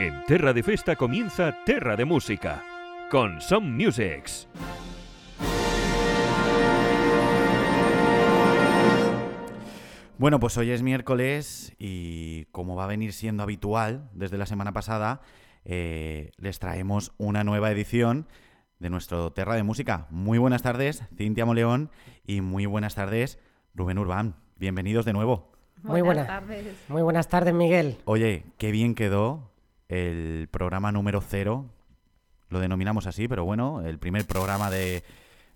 En Terra de Festa comienza Terra de Música con Some Musics. Bueno, pues hoy es miércoles y como va a venir siendo habitual desde la semana pasada, eh, les traemos una nueva edición de nuestro Terra de Música. Muy buenas tardes, Cintia Moleón, y muy buenas tardes, Rubén Urbán. Bienvenidos de nuevo. Muy buenas tardes. Muy buenas tardes, Miguel. Oye, qué bien quedó el programa número cero. Lo denominamos así, pero bueno, el primer programa de,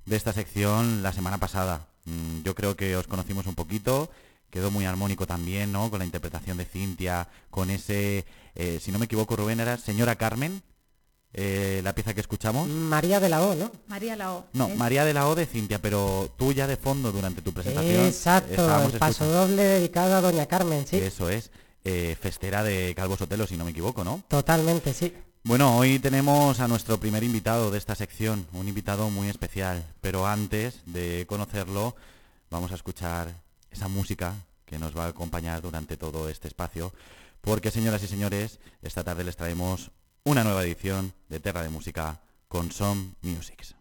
de esta sección la semana pasada. Mm, Yo creo que os conocimos un poquito. Quedó muy armónico también, ¿no? Con la interpretación de Cintia, con ese, eh, si no me equivoco, Rubén, era Señora Carmen, eh, la pieza que escuchamos. María de la O, ¿no? María Lao. No, ¿eh? María de la O de Cintia, pero tú ya de fondo durante tu presentación. Exacto, el paso escuchando- doble dedicado a Doña Carmen, sí. Eso es. Eh, festera de Calvo Sotelo, si no me equivoco, ¿no? Totalmente, sí. Bueno, hoy tenemos a nuestro primer invitado de esta sección, un invitado muy especial, pero antes de conocerlo vamos a escuchar esa música que nos va a acompañar durante todo este espacio, porque señoras y señores, esta tarde les traemos una nueva edición de Terra de Música con Some Musics.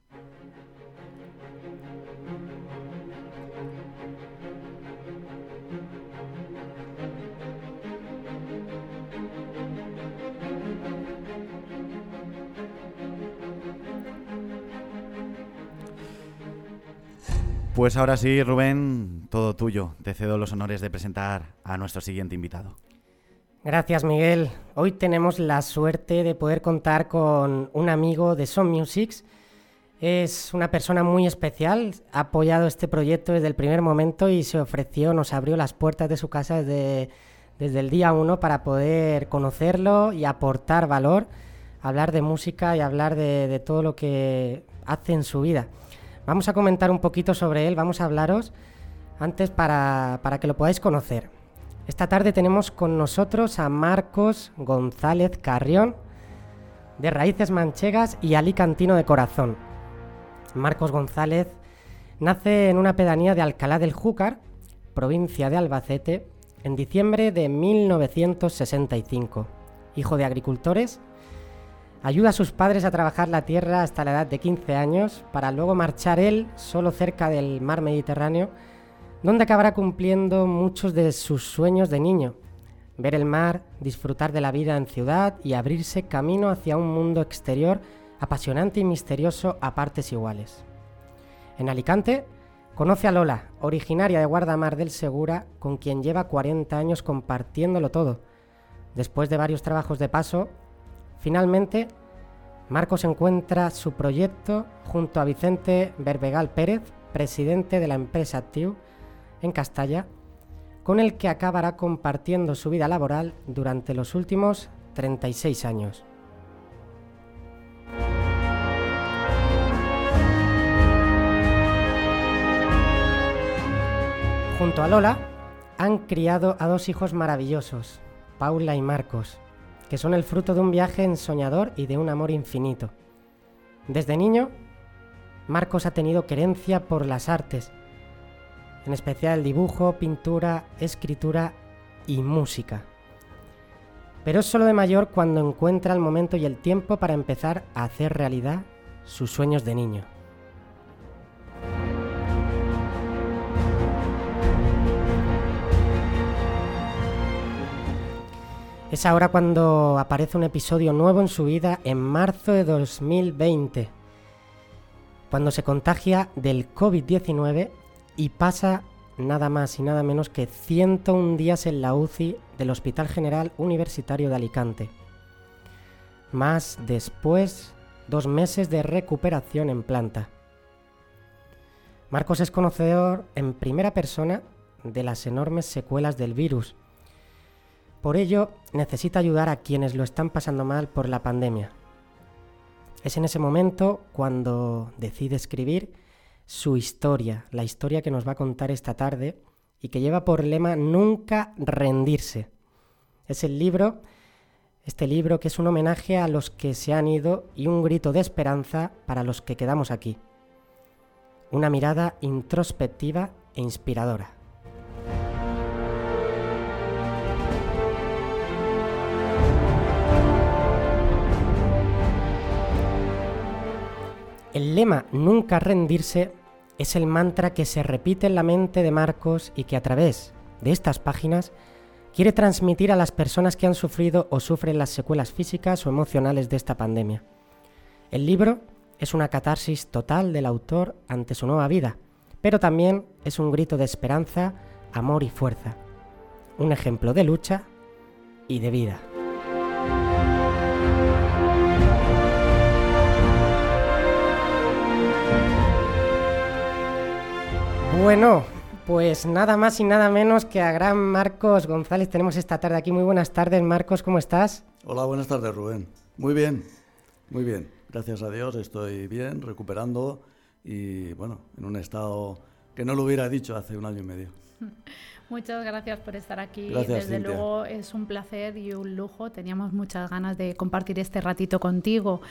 Pues ahora sí, Rubén, todo tuyo. Te cedo los honores de presentar a nuestro siguiente invitado. Gracias, Miguel. Hoy tenemos la suerte de poder contar con un amigo de Son Musics. Es una persona muy especial, ha apoyado este proyecto desde el primer momento y se ofreció, nos abrió las puertas de su casa desde, el día uno para poder conocerlo y aportar valor, hablar de música y hablar de, de todo lo que hace en su vida. Vamos a comentar un poquito sobre él, vamos a hablaros antes para, para que lo podáis conocer. Esta tarde tenemos con nosotros a Marcos González Carrión, de Raíces Manchegas y Alicantino de Corazón. Marcos González nace en una pedanía de Alcalá del Júcar, provincia de Albacete, en diciembre de 1965. Hijo de agricultores, ayuda a sus padres a trabajar la tierra hasta la edad de 15 años para luego marchar él solo cerca del mar Mediterráneo donde acabará cumpliendo muchos de sus sueños de niño. Ver el mar, disfrutar de la vida en ciudad y abrirse camino hacia un mundo exterior apasionante y misterioso a partes iguales. En Alicante, conoce a Lola, originaria de Guardamar del Segura, con quien lleva 40 años compartiéndolo todo. Después de varios trabajos de paso, finalmente, Marcos encuentra su proyecto junto a Vicente Berbegal Pérez, presidente de la empresa TIU, en Castalla, con el que acabará compartiendo su vida laboral durante los últimos 36 años. Junto a Lola, han criado a dos hijos maravillosos, Paula y Marcos, que son el fruto de un viaje ensoñador y de un amor infinito. Desde niño, Marcos ha tenido querencia por las artes, en especial dibujo, pintura, escritura y música. Pero es solo de mayor cuando encuentra el momento y el tiempo para empezar a hacer realidad sus sueños de niño. Es ahora cuando aparece un episodio nuevo en su vida en marzo de 2020, cuando se contagia del COVID-19 y pasa nada más y nada menos que 101 días en la UCI del Hospital General Universitario de Alicante. Más después, dos meses de recuperación en planta. Marcos es conocedor en primera persona de las enormes secuelas del virus. Por ello, necesita ayudar a quienes lo están pasando mal por la pandemia. Es en ese momento cuando decide escribir su historia, la historia que nos va a contar esta tarde y que lleva por lema Nunca rendirse. Es el libro, este libro que es un homenaje a los que se han ido y un grito de esperanza para los que quedamos aquí. Una mirada introspectiva e inspiradora. El lema nunca rendirse es el mantra que se repite en la mente de Marcos y que a través de estas páginas quiere transmitir a las personas que han sufrido o sufren las secuelas físicas o emocionales de esta pandemia. El libro es una catarsis total del autor ante su nueva vida, pero también es un grito de esperanza, amor y fuerza. Un ejemplo de lucha y de vida. Bueno, pues nada más y nada menos que a gran Marcos González tenemos esta tarde aquí. Muy buenas tardes, Marcos, ¿cómo estás? Hola, buenas tardes, Rubén. Muy bien, muy bien. Gracias a Dios estoy bien, recuperando y bueno, en un estado que no lo hubiera dicho hace un año y medio. Muchas gracias por estar aquí. Gracias, Desde Cintia. luego es un placer y un lujo. Teníamos muchas ganas de compartir este ratito contigo.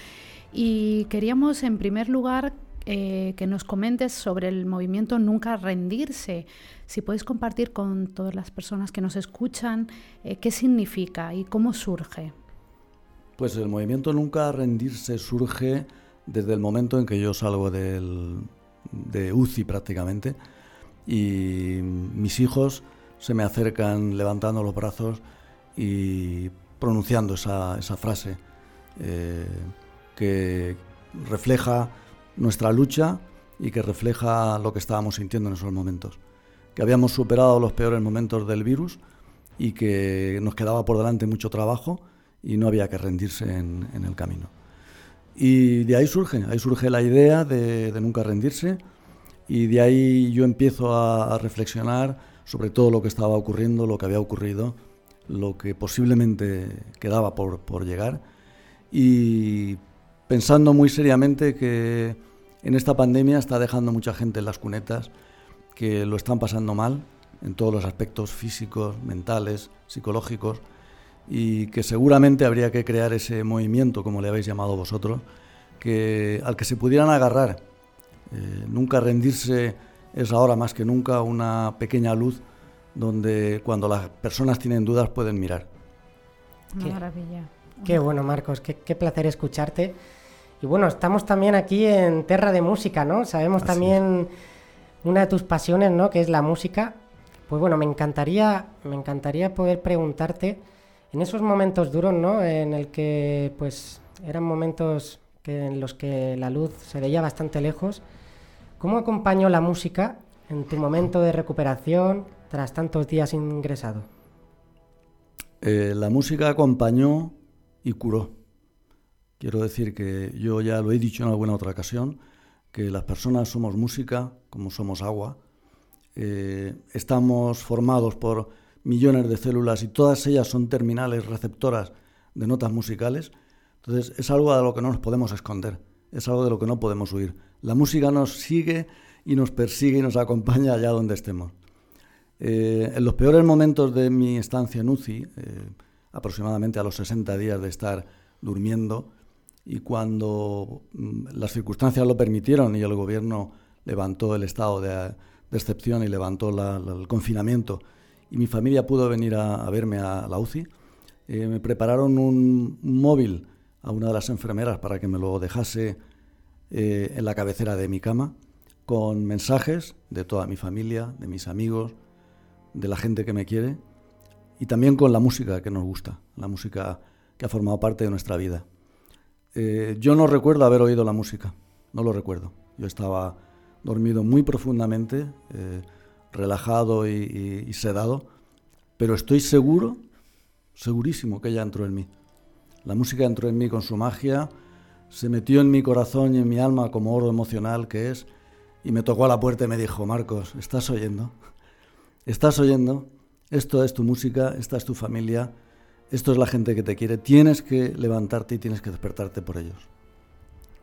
Y queríamos, en primer lugar, eh, que nos comentes sobre el movimiento Nunca Rendirse. Si puedes compartir con todas las personas que nos escuchan eh, qué significa y cómo surge. Pues el movimiento Nunca Rendirse surge desde el momento en que yo salgo del, de UCI prácticamente y mis hijos se me acercan levantando los brazos y pronunciando esa, esa frase eh, que refleja nuestra lucha y que refleja lo que estábamos sintiendo en esos momentos. Que habíamos superado los peores momentos del virus y que nos quedaba por delante mucho trabajo y no había que rendirse en, el camino. Y de ahí surge, ahí surge la idea de, de nunca rendirse y de ahí yo empiezo a, reflexionar sobre todo lo que estaba ocurriendo, lo que había ocurrido, lo que posiblemente quedaba por llegar y pensando muy seriamente que en esta pandemia está dejando mucha gente en las cunetas que lo están pasando mal en todos los aspectos físicos, mentales, psicológicos y que seguramente habría que crear ese movimiento, como le habéis llamado vosotros, que, al que se pudieran agarrar. Eh, nunca rendirse es ahora más que nunca una pequeña luz donde cuando las personas tienen dudas pueden mirar. Qué- maravilla. Qué bueno, Marcos, qué, qué placer escucharte. Y bueno, estamos también aquí en Terra de Música, ¿no? Sabemos Así también una de tus pasiones, ¿no? Que es la música. Pues bueno, me encantaría, me encantaría poder preguntarte en esos momentos duros, ¿no? En el que, pues, eran momentos que, en los que la luz se veía bastante lejos. ¿Cómo acompañó la música en tu momento de recuperación tras tantos días ingresado? Eh, la música acompañó y curó. Quiero decir que yo ya lo he dicho en alguna otra ocasión, que las personas somos música, como somos agua. Eh, estamos formados por millones de células y todas ellas son terminales receptoras de notas musicales. Entonces es algo de lo que no nos podemos esconder, es algo de lo que no podemos huir. La música nos sigue y nos persigue y nos acompaña allá donde estemos. Eh, en los peores momentos de mi estancia en UCI, eh, aproximadamente a los 60 días de estar durmiendo, y cuando mm, las circunstancias lo permitieron y el gobierno levantó el estado de, de excepción y levantó el confinamiento, y mi familia pudo venir a, verme a la UCI, eh, me prepararon un, un móvil a una de las enfermeras para que me lo dejase eh, en la cabecera de mi cama, con mensajes de toda mi familia, de mis amigos, de la gente que me quiere y también con la música que nos gusta, la música que ha formado parte de nuestra vida. Eh, yo no recuerdo haber oído la música, no lo recuerdo. Yo estaba dormido muy profundamente, eh, relajado y, sedado, pero estoy seguro, segurísimo que ella entró en mí. La música entró en mí con su magia, se metió en mi corazón y en mi alma como oro emocional que es, y me tocó a la puerta y me dijo, Marcos, ¿estás oyendo? ¿Estás oyendo? Esto es tu música, esta es tu familia, esto es la gente que te quiere. Tienes que levantarte y tienes que despertarte por ellos.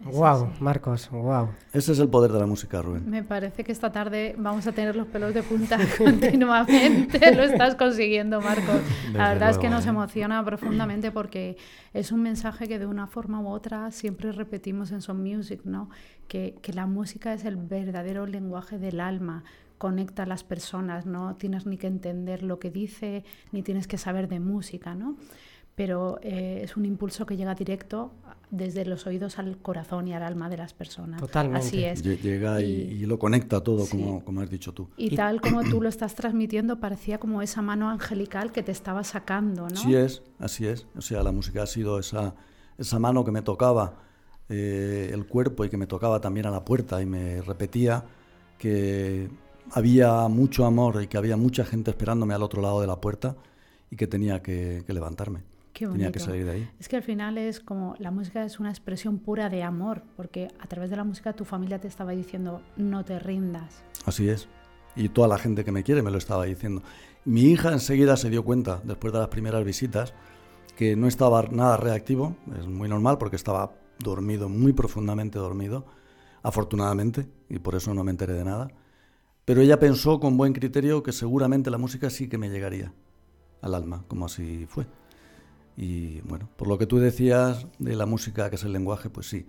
Wow, Marcos, wow. Ese es el poder de la música, Rubén. Me parece que esta tarde vamos a tener los pelos de punta continuamente. Lo estás consiguiendo, Marcos. Desde La verdad es que nos ¿eh? emociona profundamente porque es un mensaje que de una forma u otra siempre repetimos en Son Music, ¿no? Que, que la música es el verdadero lenguaje del alma, conecta a las personas, no tienes ni que entender lo que dice, ni tienes que saber de música, ¿no? pero eh, es un impulso que llega directo desde los oídos al corazón y al alma de las personas. Totalmente. Así es. Llega y, lo conecta todo, como, como has dicho tú. Y, tal como tú lo estás transmitiendo, parecía como esa mano angelical que te estaba sacando, ¿no? Sí es, así es. O sea, la música ha sido esa, esa mano que me tocaba eh, el cuerpo y que me tocaba también a la puerta y me repetía que había mucho amor y que había mucha gente esperándome al otro lado de la puerta y que tenía que levantarme. Tenía que salir de ahí. Es que al final es como la música es una expresión pura de amor, porque a través de la música tu familia te estaba diciendo no te rindas. Así es. Y toda la gente que me quiere me lo estaba diciendo. Mi hija enseguida se dio cuenta, después de las primeras visitas, que no estaba nada reactivo. Es muy normal porque estaba dormido, muy profundamente dormido, afortunadamente, y por eso no me enteré de nada. Pero ella pensó con buen criterio que seguramente la música sí que me llegaría al alma, como así fue. Y bueno, por lo que tú decías de la música, que es el lenguaje, pues sí.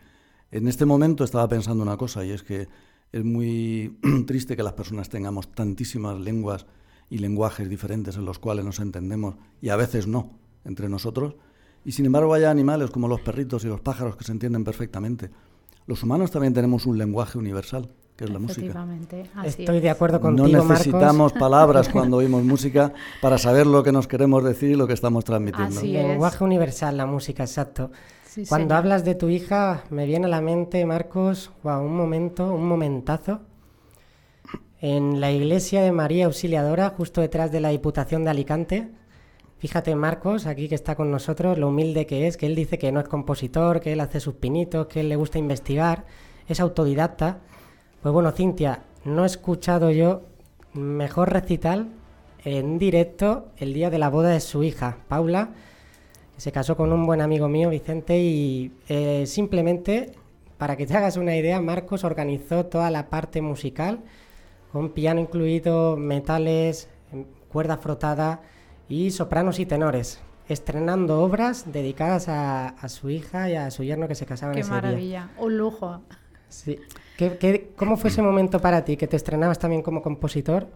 En este momento estaba pensando una cosa y es que es muy triste que las personas tengamos tantísimas lenguas y lenguajes diferentes en los cuales nos entendemos y a veces no entre nosotros. Y sin embargo hay animales como los perritos y los pájaros que se entienden perfectamente. Los humanos también tenemos un lenguaje universal que es la música. Estoy de acuerdo contigo, No necesitamos palabras cuando oímos música para saber lo que nos queremos decir y lo que estamos transmitiendo. Así Lenguaje universal, la música, exacto. cuando hablas de tu hija, me viene a la mente, Marcos, un momento, un momentazo. En la iglesia de María Auxiliadora, justo detrás de la Diputación de Alicante, Fíjate, Marcos, aquí que está con nosotros, lo humilde que es, que él dice que no es compositor, que él hace sus pinitos, que él le gusta investigar, es autodidacta. Pues bueno, Cintia, no he escuchado yo mejor recital en directo el día de la boda de su hija, Paula, que se casó con un buen amigo mío, Vicente, y eh, simplemente, para que te hagas una idea, Marcos organizó toda la parte musical, con piano incluido, metales, cuerda frotada y sopranos y tenores estrenando obras dedicadas a, su hija y a su yerno que se casaban Qué ese día. Qué maravilla, un lujo. Sí. Cómo fue ese momento para ti, que te estrenabas también como compositor?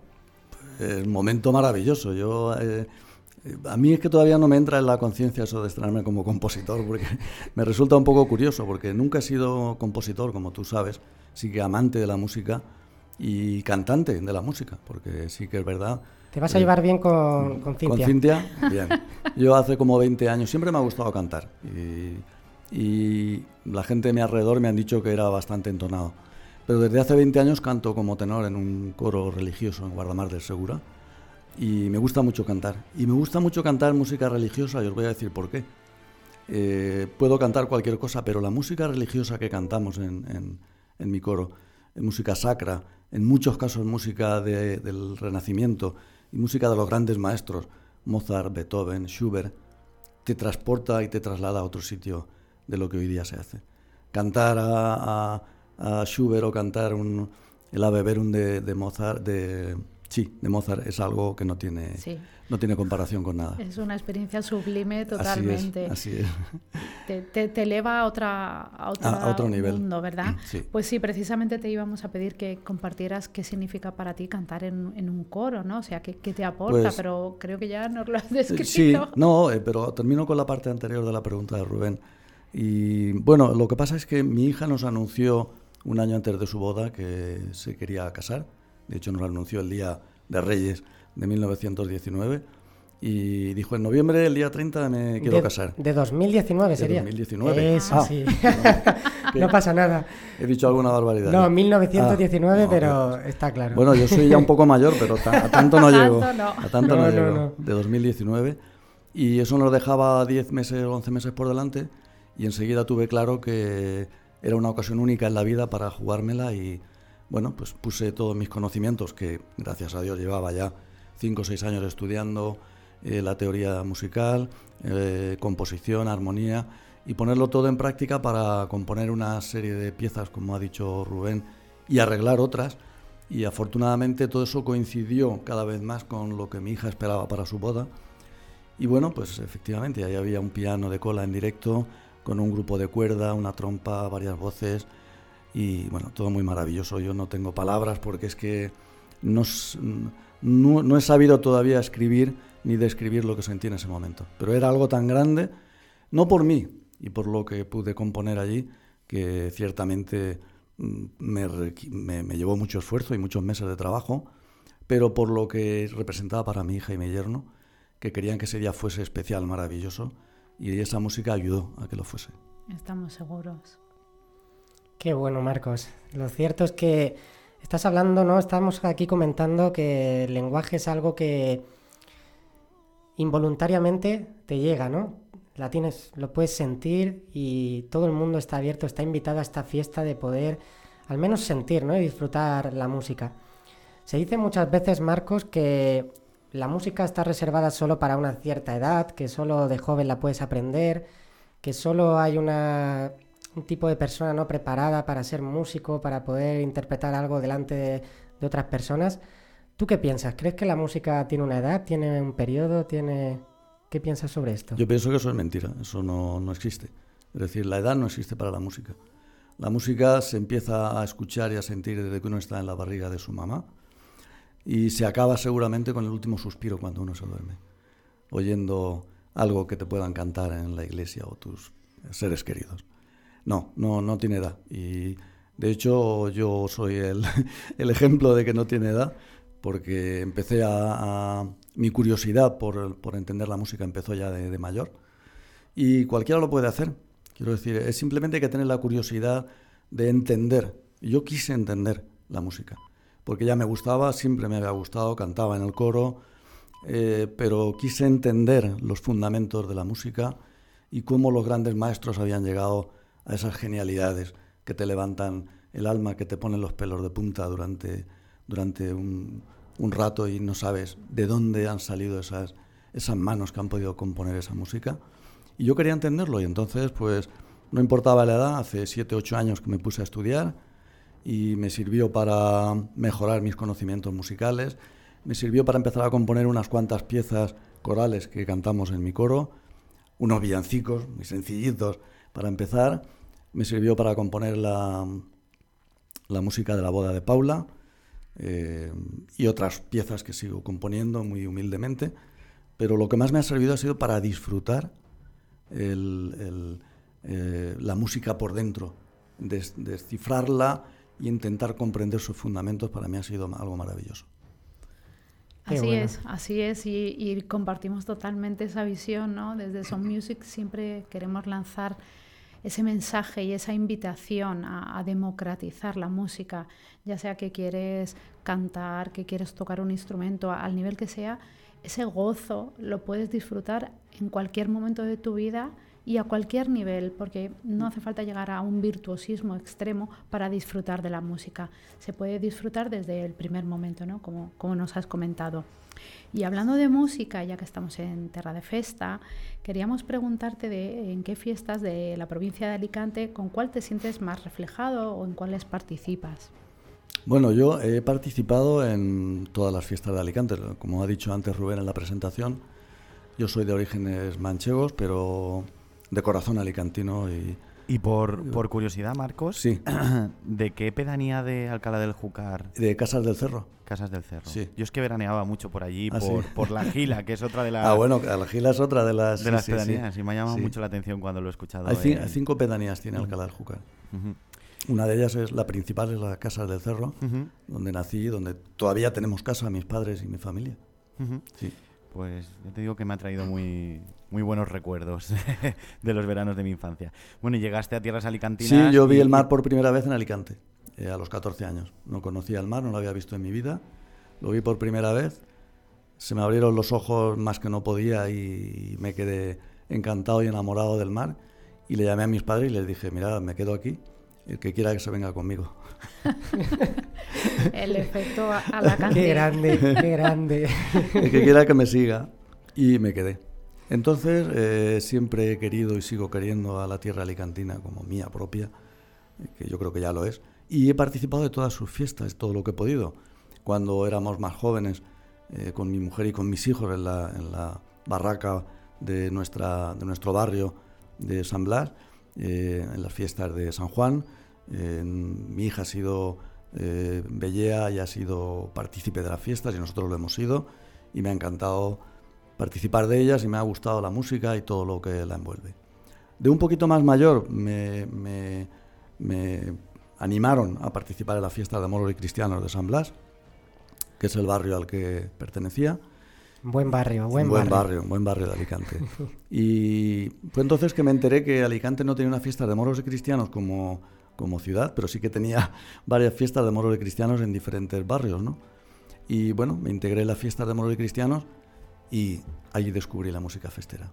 El momento maravilloso. Yo, eh, a mí es que todavía no me entra en la conciencia eso de estrenarme como compositor, porque me resulta un poco curioso, porque nunca he sido compositor, como tú sabes, sí que amante de la música y cantante de la música, porque sí que es verdad. ¿Te vas a llevar bien con, con Cintia? Con Cintia, bien. Yo hace como 20 años siempre me ha gustado cantar y, y la gente de mi alrededor me han dicho que era bastante entonado. Pero desde hace 20 años canto como tenor en un coro religioso en Guardamar del Segura y me gusta mucho cantar. Y me gusta mucho cantar música religiosa y os voy a decir por qué. Eh, puedo cantar cualquier cosa, pero la música religiosa que cantamos en, en, mi coro, es música sacra, en muchos casos música del Renacimiento y música de los grandes maestros, Mozart, Beethoven, Schubert, te transporta y te traslada a otro sitio de lo que hoy día se hace. Cantar a Schubert o cantar un, el Ave Verum de, de Mozart, de, sí, de Mozart es algo que no tiene, no tiene comparación con nada. Es una experiencia sublime totalmente. Así es. Te, te, eleva a, otra, a, otro nivel. mundo, ¿verdad? Pues sí, precisamente te íbamos a pedir que compartieras qué significa para ti cantar en, en un coro, ¿no? O sea, qué, qué te aporta, pues pero creo que ya nos lo has descrito. Sí, no, eh, pero termino con la parte anterior de la pregunta de Rubén. Y bueno, lo que pasa es que mi hija nos anunció un año antes de su boda que se quería casar. De hecho, nos lo anunció el día de Reyes de 1919 y dijo en noviembre, el día 30, me quiero casar. De 2019 sería. De 2019. Eso ah, sí. No, pasa nada. He dicho alguna barbaridad. No, 1919, ah, pero está claro. Bueno, yo soy ya un poco mayor, pero a tanto no llego. A tanto no, llego. De 2019. Y eso nos dejaba 10 meses, 11 meses por delante. Y enseguida tuve claro que era una ocasión única en la vida para jugármela y bueno, pues puse todos mis conocimientos, que gracias a Dios llevaba ya cinco o seis años estudiando eh, la teoría musical, eh, composición, armonía, y ponerlo todo en práctica para componer una serie de piezas, como ha dicho Rubén, y arreglar otras. Y afortunadamente todo eso coincidió cada vez más con lo que mi hija esperaba para su boda. Y bueno, pues efectivamente, ahí había un piano de cola en directo, con un grupo de cuerda, una trompa, varias voces y bueno, todo muy maravilloso. Yo no tengo palabras porque es que no, no, he sabido todavía escribir ni describir lo que sentí en ese momento. Pero era algo tan grande, no por mí y por lo que pude componer allí, que ciertamente mm, me, me, llevó mucho esfuerzo y muchos meses de trabajo, pero por lo que representaba para mi hija y mi yerno, que querían que ese día fuese especial, maravilloso, y esa música ayudó a que lo fuese. Estamos seguros. Qué bueno, Marcos. Lo cierto es que estás hablando, ¿no? Estamos aquí comentando que el lenguaje es algo que involuntariamente te llega, ¿no? La tienes, lo puedes sentir y todo el mundo está abierto, está invitado a esta fiesta de poder al menos sentir, ¿no? Y disfrutar la música. Se dice muchas veces, Marcos, que la música está reservada solo para una cierta edad, que solo de joven la puedes aprender, que solo hay un tipo de persona no preparada para ser músico, para poder interpretar algo delante de, de otras personas. ¿Tú qué piensas? ¿Crees que la música tiene una edad, tiene un periodo, tiene... ¿Qué piensas sobre esto? Yo pienso que eso es mentira, eso no, no existe. Es decir, la edad no existe para la música. La música se empieza a escuchar y a sentir desde que uno está en la barriga de su mamá y se acaba seguramente con el último suspiro cuando uno se duerme, oyendo algo que te puedan cantar en la iglesia o tus seres queridos. No, no, no tiene edad. Y de hecho yo soy el, ejemplo de que no tiene edad porque empecé a, mi curiosidad por, por, entender la música empezó ya de, mayor y cualquiera lo puede hacer. Quiero decir, es simplemente que tener la curiosidad de entender. Yo quise entender la música, porque ya me gustaba, siempre me había gustado, cantaba en el coro, eh, pero quise entender los fundamentos de la música y cómo los grandes maestros habían llegado a esas genialidades que te levantan el alma, que te ponen los pelos de punta durante, durante un, un rato y no sabes de dónde han salido esas, esas manos que han podido componer esa música. Y yo quería entenderlo y entonces pues no importaba la edad, hace 7, 8 años que me puse a estudiar y me sirvió para mejorar mis conocimientos musicales, me sirvió para empezar a componer unas cuantas piezas corales que cantamos en mi coro, unos villancicos muy sencillitos para empezar, me sirvió para componer la, la música de la boda de Paula, eh, y otras piezas que sigo componiendo muy humildemente, pero lo que más me ha servido ha sido para disfrutar eh, la música por dentro, descifrarla y intentar comprender sus fundamentos, para mí ha sido algo maravilloso. Así es, así es, y, y, compartimos totalmente esa visión, ¿no? Desde Son Music siempre queremos lanzar ese mensaje y esa invitación a, democratizar la música, ya sea que quieres cantar, que quieres tocar un instrumento, al nivel que sea, ese gozo lo puedes disfrutar en cualquier momento de tu vida y a cualquier nivel, porque no hace falta llegar a un virtuosismo extremo para disfrutar de la música. Se puede disfrutar desde el primer momento, ¿no? como, como nos has comentado. Y hablando de música, ya que estamos en Terra de Festa, queríamos preguntarte de en qué fiestas de la provincia de Alicante, con cuál te sientes más reflejado o en cuáles participas. Bueno, yo he participado en todas las fiestas de Alicante, como ha dicho antes Rubén en la presentación. Yo soy de orígenes manchegos, pero de corazón alicantino y, y por, por curiosidad, Marcos, sí. ¿de qué pedanía de Alcalá del Júcar? De Casas del Cerro. Casas del Cerro. Sí. Yo es que veraneaba mucho por allí, ah, por, por, La Gila, que es otra de las... Ah, bueno, La Gila es otra de las... De las pedanías, y me ha llamado mucho la atención cuando lo he escuchado. Hay, cinco pedanías tiene Alcalá del Júcar. Una de ellas es la principal, es la Casas del Cerro, donde nací, donde todavía tenemos casa, mis padres y mi familia. Sí. Pues yo te digo que me ha traído muy, muy buenos recuerdos de los veranos de mi infancia. Bueno, y llegaste a tierras alicantinas. Sí, yo vi el mar por primera vez en Alicante, eh, a los 14 años. No conocía el mar, no lo había visto en mi vida. Lo vi por primera vez. Se me abrieron los ojos más que no podía y me quedé encantado y enamorado del mar. Y le llamé a mis padres y les dije, mira, me quedo aquí. El que quiera que se venga conmigo. el efecto a la cantidad. Qué grande, qué grande. el que quiera que me siga. Y me quedé. Entonces, eh, siempre he querido y sigo queriendo a la tierra alicantina como mía propia, que yo creo que ya lo es. Y he participado de todas sus fiestas, todo lo que he podido. Cuando éramos más jóvenes, eh, con mi mujer y con mis hijos en la, en la barraca de, nuestra, de nuestro barrio de San Blas, eh, en las fiestas de San Juan. mi hija ha sido eh, Bellea haya sido partícipe de las fiestas y nosotros lo hemos sido y me ha encantado participar de ellas y me ha gustado la música y todo lo que la envuelve. De un poquito más mayor me, animaron a participar en la fiesta de moros y cristianos de San Blas, que es el barrio al que pertenecía. Buen barrio, buen, buen barrio. Buen barrio de Alicante. y fue entonces que me enteré que Alicante no tenía una fiesta de moros y cristianos como, como ciudad, pero sí que tenía varias fiestas de moros y cristianos en diferentes barrios, ¿no? Y bueno, me integré en la fiesta de moros y cristianos y allí descubrí la música festera.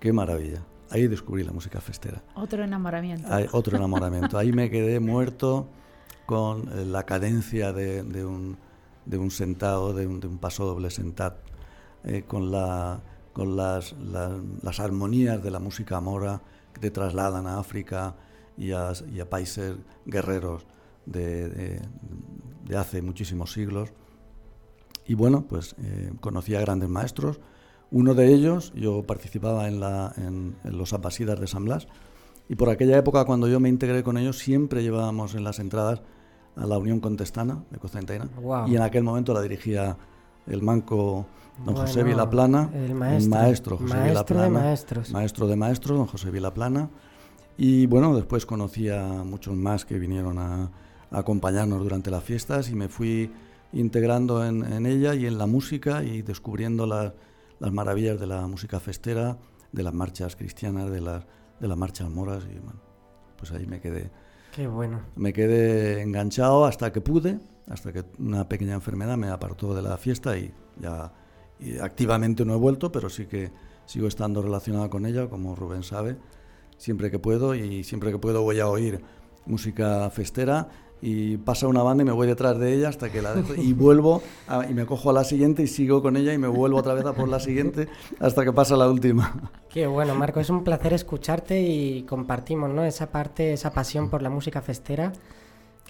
Qué maravilla. Ahí descubrí la música festera. Otro enamoramiento. otro enamoramiento. Ahí me quedé muerto con eh, la cadencia de, un, de un, sentado, de un, paso doble sentado, eh, con, la, con las, las, armonías de la música mora que te trasladan a África y a, y a países guerreros de, de, hace muchísimos siglos. Y bueno, pues eh, conocí a grandes maestros. Uno de ellos, yo participaba en, la, en, los Abasidas de San Blas, y por aquella época, cuando yo me integré con ellos, siempre llevábamos en las entradas a la Unión Contestana de Constantina, y en aquel momento la dirigía el manco don José Vilaplana, el maestro, José maestro de maestros. maestro de maestros, don José Vilaplana, y bueno, después conocí a muchos más que vinieron a, acompañarnos durante las fiestas y me fui integrando en, en, ella y en la música y descubriendo las las maravillas de la música festera, de las marchas cristianas, de las, de las marchas moras y bueno, pues ahí me quedé. Qué bueno. Me quedé enganchado hasta que pude, hasta que una pequeña enfermedad me apartó de la fiesta y ya activamente no he vuelto, pero sí que sigo estando relacionado con ella, como Rubén sabe, siempre que puedo y siempre que puedo voy a oír música festera y pasa una banda y me voy detrás de ella hasta que la dejo y vuelvo y me cojo a la siguiente y sigo con ella y me vuelvo otra vez a por la siguiente hasta que pasa la última. Qué bueno, Marco, es un placer escucharte y compartimos ¿no? esa parte, esa pasión por la música festera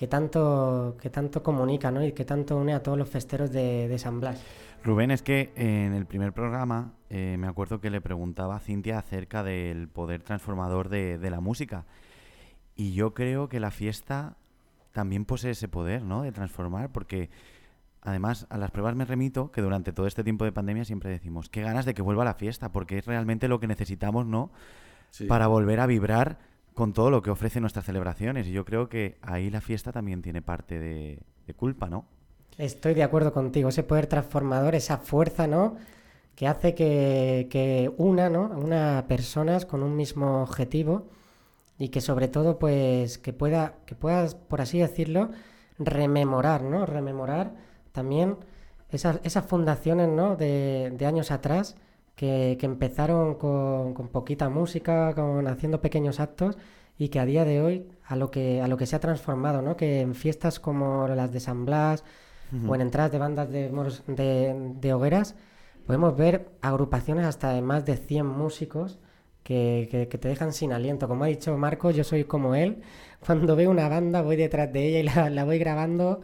que tanto, que tanto comunica ¿no? y que tanto une a todos los festeros de, San Blas. Rubén, es que en el primer programa eh, me acuerdo que le preguntaba a Cintia acerca del poder transformador de, de la música. Y yo creo que la fiesta también posee ese poder, ¿no? De transformar, porque además a las pruebas me remito que durante todo este tiempo de pandemia siempre decimos, qué ganas de que vuelva la fiesta, porque es realmente lo que necesitamos, ¿no? Para volver a vibrar con todo lo que ofrecen nuestras celebraciones. Y yo creo que ahí la fiesta también tiene parte de, culpa, ¿no? Estoy de acuerdo contigo, ese poder transformador, esa fuerza, ¿no? Que hace que, una, ¿no? Una personas con un mismo objetivo y que sobre todo pues que pueda que puedas por así decirlo rememorar no rememorar también esas, esas fundaciones ¿no? de, años atrás que, empezaron con, poquita música con haciendo pequeños actos y que a día de hoy a lo que a lo que se ha transformado no que en fiestas como las de San Blas o en entradas de bandas de, de, de hogueras podemos ver agrupaciones hasta de más de 100 músicos que, te dejan sin aliento. Como ha dicho Marco, yo soy como él. Cuando veo una banda voy detrás de ella y la, voy grabando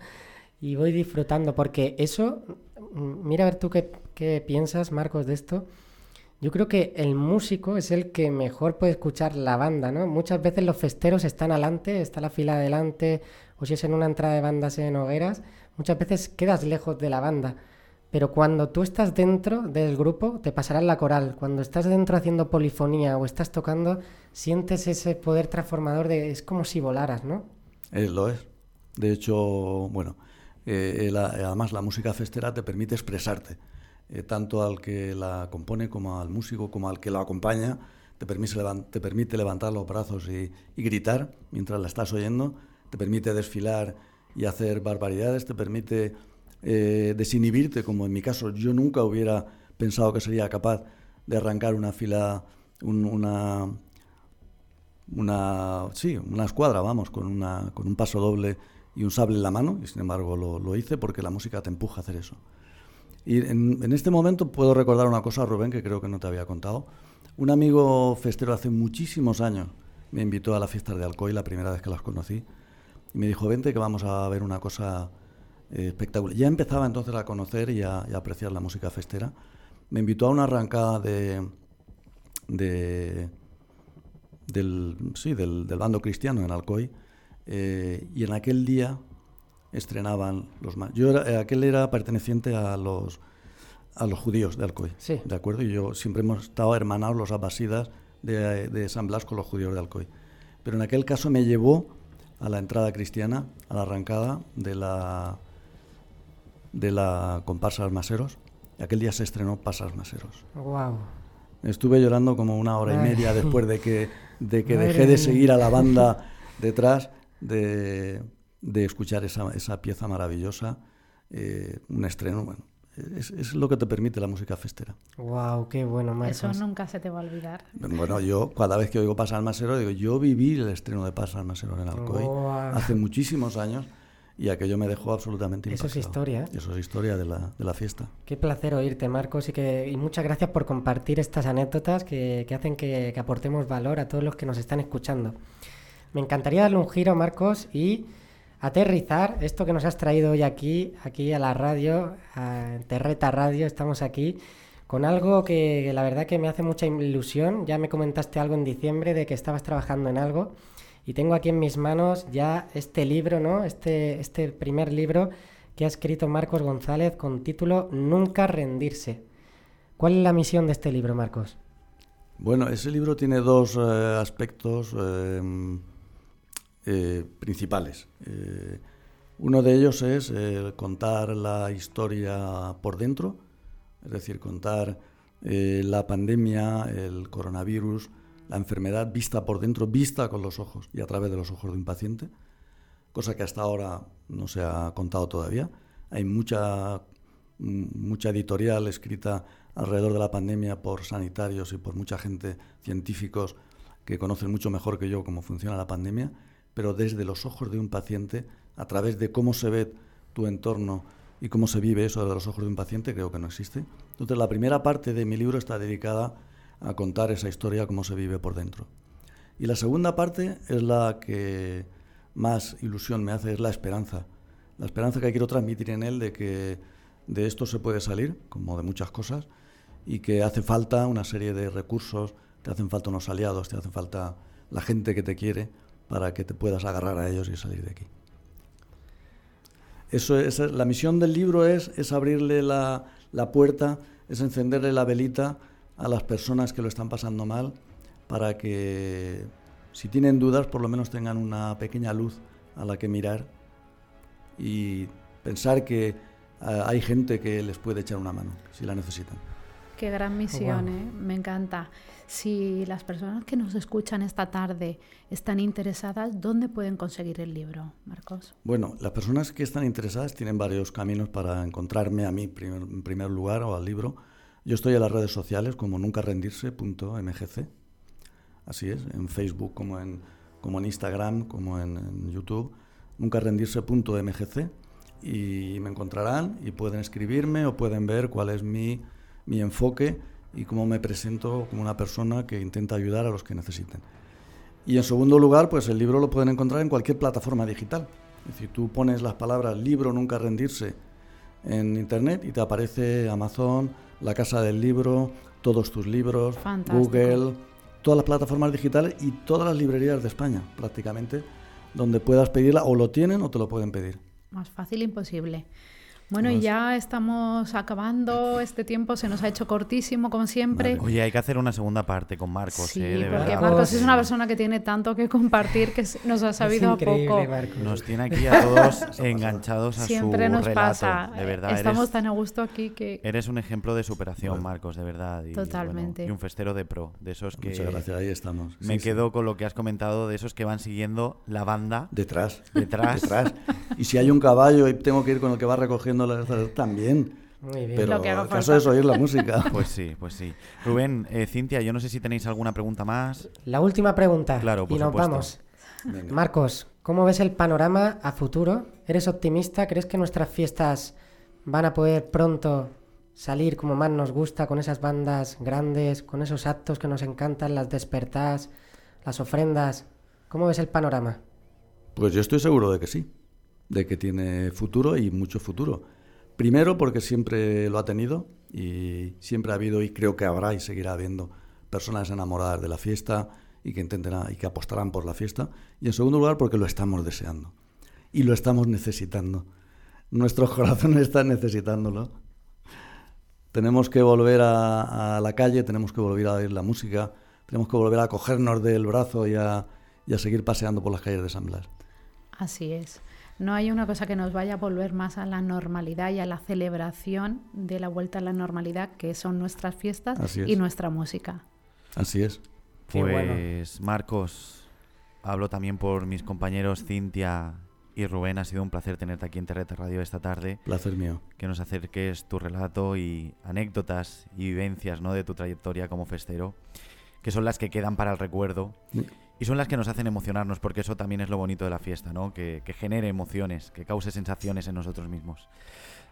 y voy disfrutando, porque eso, mira a ver tú qué, qué, piensas, Marcos, de esto. Yo creo que el músico es el que mejor puede escuchar la banda, ¿no? Muchas veces los festeros están adelante, está la fila adelante, o si es en una entrada de bandas en hogueras, muchas veces quedas lejos de la banda. Pero cuando tú estás dentro del grupo, te pasará la coral. Cuando estás dentro haciendo polifonía o estás tocando, sientes ese poder transformador de... Es como si volaras, ¿no? Eh, lo es. De hecho, bueno, eh, además la música festera te permite expresarte, eh, tanto al que la compone como al músico, como al que lo acompaña. Te permite, te permite levantar los brazos y, gritar mientras la estás oyendo. Te permite desfilar y hacer barbaridades. Te permite eh, desinhibirte, como en mi caso yo nunca hubiera pensado que sería capaz de arrancar una fila, una, una, sí, una escuadra, vamos, con, una, con un paso doble y un sable en la mano, y sin embargo lo, hice porque la música te empuja a hacer eso. Y en, este momento puedo recordar una cosa, Rubén, que creo que no te había contado. Un amigo festero hace muchísimos años me invitó a las fiestas de Alcoy, la primera vez que las conocí, y me dijo, vente que vamos a ver una cosa eh, espectacular. Ya empezaba entonces a conocer y a, apreciar la música festera. Me invitó a una arrancada de, de del, sí, del, bando cristiano en Alcoy. Eh, y en aquel día estrenaban los más. Yo era, aquel era perteneciente a los a los judíos de Alcoy, Sí. ¿de acuerdo? Y yo siempre hemos estado hermanados los abasidas de, de San Blas con los judíos de Alcoy. Pero en aquel caso me llevó a la entrada cristiana, a la arrancada de la de la comparsa Maseros. Y aquel día se estrenó Pasas Maseros. Wow. Estuve llorando como una hora y media después de que, de que dejé de seguir a la banda detrás de, de escuchar esa, esa pieza maravillosa, eh, un estreno. Bueno, es, es lo que te permite la música festera. Wow, qué bueno, Marcos. Eso nunca se te va a olvidar. Bueno, yo cada vez que oigo Pasar Masero, digo, yo viví el estreno de Pasar Masero en Alcoy Guau. hace muchísimos años y aquello me dejó absolutamente Eso es impactado. historia, ¿eh? Eso es historia de la, de la fiesta. Qué placer oírte, Marcos, y, que, y muchas gracias por compartir estas anécdotas que, que hacen que, que aportemos valor a todos los que nos están escuchando. Me encantaría darle un giro, Marcos, y aterrizar esto que nos has traído hoy aquí, aquí a la radio, a Terreta Radio, estamos aquí, con algo que, la verdad que me hace mucha ilusión. Ya me comentaste algo en diciembre de que estabas trabajando en algo. Y tengo aquí en mis manos ya este libro, ¿no? Este, este primer libro que ha escrito Marcos González con título Nunca rendirse. ¿Cuál es la misión de este libro, Marcos? Bueno, ese libro tiene dos eh, aspectos eh, eh, principales. Eh, uno de ellos es eh, contar la historia por dentro, es decir, contar eh, la pandemia, el coronavirus, la enfermedad vista por dentro, vista con los ojos y a través de los ojos de un paciente, cosa que hasta ahora no se ha contado todavía. Hay mucha, m- mucha editorial escrita alrededor de la pandemia por sanitarios y por mucha gente, científicos, que conocen mucho mejor que yo cómo funciona la pandemia, pero desde los ojos de un paciente, a través de cómo se ve tu entorno y cómo se vive eso desde los ojos de un paciente, creo que no existe. Entonces, la primera parte de mi libro está dedicada a contar esa historia, cómo se vive por dentro. Y la segunda parte es la que más ilusión me hace, es la esperanza. La esperanza que quiero transmitir en él de que de esto se puede salir, como de muchas cosas, y que hace falta una serie de recursos, te hacen falta unos aliados, te hace falta la gente que te quiere para que te puedas agarrar a ellos y salir de aquí. Eso es, la misión del libro es, es abrirle la, la puerta, es encenderle la velita a las personas que lo están pasando mal para que si tienen dudas por lo menos tengan una pequeña luz a la que mirar y pensar que ah, hay gente que les puede echar una mano si la necesitan. Qué gran misión, Guau. ¿eh? me encanta. Si las personas que nos escuchan esta tarde están interesadas, ¿dónde pueden conseguir el libro, Marcos? Bueno, las personas que están interesadas tienen varios caminos para encontrarme a mí primer- en primer lugar o al libro. Yo estoy en las redes sociales como nuncarendirse.mgc. Así es, en Facebook como en, como en Instagram, como en, en YouTube, nuncarendirse.mgc. Y me encontrarán y pueden escribirme o pueden ver cuál es mi, mi enfoque y cómo me presento como una persona que intenta ayudar a los que necesiten. Y en segundo lugar, pues el libro lo pueden encontrar en cualquier plataforma digital. Es decir, tú pones las palabras libro nunca rendirse en internet y te aparece Amazon, la casa del libro, todos tus libros, Fantástico. Google, todas las plataformas digitales y todas las librerías de España, prácticamente, donde puedas pedirla o lo tienen o te lo pueden pedir. Más fácil imposible. Bueno, y ya estamos acabando. Este tiempo se nos ha hecho cortísimo, como siempre. Oye, hay que hacer una segunda parte con Marcos, Sí, ¿eh? De porque verdad. Marcos es una persona que tiene tanto que compartir que nos ha sabido a es increíble, poco. Marcos. Nos tiene aquí a todos enganchados a Siempre su nos relato. pasa. De verdad, Estamos eres, tan a gusto aquí que eres un ejemplo de superación. Marcos, de verdad. Y, Totalmente. bueno, y un festero de pro, de esos que Muchas gracias, ahí estamos. me Sí, sí. quedo con lo que has comentado, de esos que van siguiendo la banda Detrás. detrás. Detrás. Y si hay un caballo y tengo que ir con el que va recogiendo la también. Muy bien. Pero Lo que haga el caso falta. es oír la música. Pues sí, pues sí. Rubén, eh, Cintia, yo no sé si tenéis alguna pregunta más. La última pregunta. Claro, por y nos supuesto. vamos. Venga. Marcos, ¿cómo ves el panorama a futuro? ¿Eres optimista? ¿Crees que nuestras fiestas van a poder pronto salir como más nos gusta, con esas bandas grandes, con esos actos que nos encantan, las despertadas, las ofrendas? ¿Cómo ves el panorama? Pues yo estoy seguro de que sí, de que tiene futuro y mucho futuro. Primero porque siempre lo ha tenido y siempre ha habido y creo que habrá y seguirá habiendo personas enamoradas de la fiesta y que intentarán y que apostarán por la fiesta. Y en segundo lugar porque lo estamos deseando. y lo estamos necesitando. Nuestros corazones están necesitándolo. Tenemos que volver a, la calle, tenemos que volver a oír la música, tenemos que volver a cogernos del brazo y a, y a seguir paseando por las calles de San Blas. Así es. No hay una cosa que nos vaya a volver más a la normalidad y a la celebración de la vuelta a la normalidad, que son nuestras fiestas y nuestra música. Así es. Pues Marcos, hablo también por mis compañeros Cintia y Rubén. Ha sido un placer tenerte aquí en Terreta Radio esta tarde. Placer mío. Que nos acerques tu relato y anécdotas y vivencias ¿no? de tu trayectoria como festero, que son las que quedan para el recuerdo. Y son las que nos hacen emocionarnos, porque eso también es lo bonito de la fiesta, ¿no? Que, genere emociones, que cause sensaciones en nosotros mismos.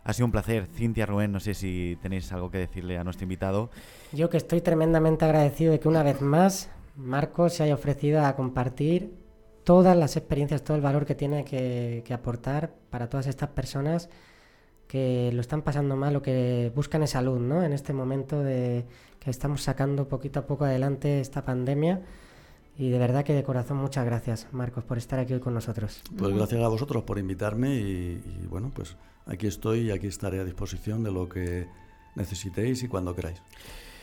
Ha sido un placer. Cintia, Rubén, no sé si tenéis algo que decirle a nuestro invitado. Yo que estoy tremendamente agradecido de que una vez más Marcos se haya ofrecido a compartir todas las experiencias, todo el valor que tiene que, aportar para todas estas personas que lo están pasando mal o que buscan salud, ¿no? En este momento de que estamos sacando poquito a poco adelante esta pandemia y de verdad que de corazón muchas gracias, Marcos, por estar aquí hoy con nosotros. Pues gracias a vosotros por invitarme y, bueno, pues aquí estoy y aquí estaré a disposición de lo que necesitéis y cuando queráis.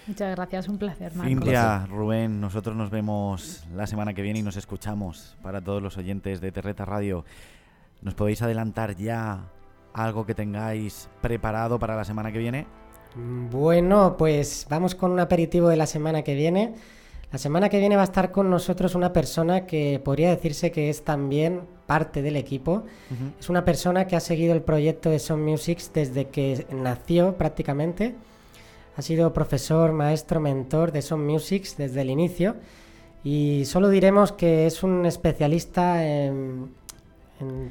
Muchas gracias, un placer, Marcos. Cintia, Rubén, nosotros nos vemos la semana que viene y nos escuchamos para todos los oyentes de Terreta Radio. ¿Nos podéis adelantar ya algo que tengáis preparado para la semana que viene? Bueno, pues vamos con un aperitivo de la semana que viene. La semana que viene va a estar con nosotros una persona que podría decirse que es también parte del equipo. Es una persona que ha seguido el proyecto de Sound Music desde que nació prácticamente. Ha sido profesor, maestro, mentor de Sound Music desde el inicio. Y solo diremos que es un especialista en,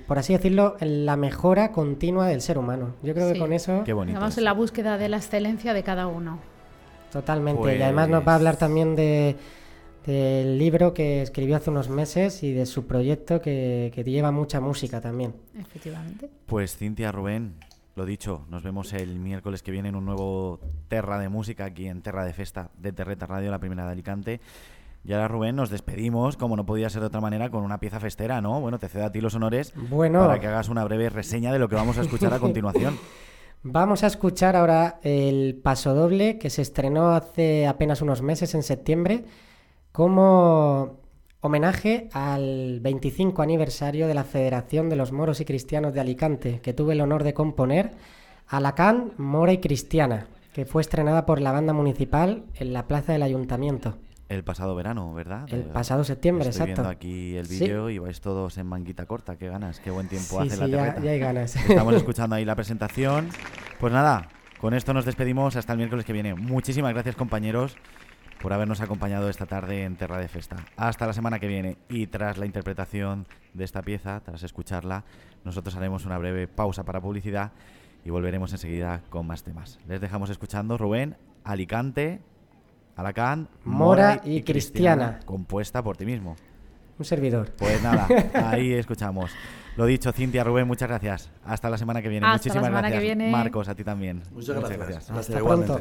por así decirlo, en la mejora continua del ser humano. Yo creo que con eso... Qué Vamos en la búsqueda de la excelencia de cada uno. Totalmente. Y además nos va a hablar pues también de, del libro que escribió hace unos meses y de su proyecto que, que lleva mucha música también. Efectivamente. Pues Cintia, Rubén, lo dicho, nos vemos el miércoles que viene en un nuevo Terra de Música aquí en Terra de Festa de Terreta Radio, la primera de Alicante. Y ahora, Rubén, nos despedimos, como no podía ser de otra manera, con una pieza festera, ¿no? Bueno, te cedo a ti los honores bueno. para que hagas una breve reseña de lo que vamos a escuchar a continuación. Vamos a escuchar ahora el paso doble que se estrenó hace apenas unos meses, en septiembre, como homenaje al 25 aniversario de la Federación de los Moros y Cristianos de Alicante, que tuve el honor de componer, Alacán, Mora y Cristiana, que fue estrenada por la banda municipal en la plaza del ayuntamiento. El pasado verano, ¿verdad? El pasado septiembre, Estoy exacto. viendo aquí el vídeo y vais todos en manguita corta. Qué ganas, qué buen tiempo hace la ya, ya hay ganas. Estamos escuchando ahí la presentación. Pues nada, con esto nos despedimos hasta el miércoles que viene. Muchísimas gracias, compañeros, por habernos acompañado esta tarde en Terra de Festa. Hasta la semana que viene. Y tras la interpretación de esta pieza, tras escucharla, nosotros haremos una breve pausa para publicidad y volveremos enseguida con más temas. Les dejamos escuchando Rubén, Alicante Alacant, Mora, y, Cristiana, compuesta por ti mismo. Un servidor. Pues nada, ahí escuchamos. Lo dicho, Cintia, Rubén, muchas gracias. Hasta la semana que viene. Hasta Muchísimas la semana gracias. Que viene. Marcos, a ti también. Muchas, muchas gracias. Hasta, Hasta pronto.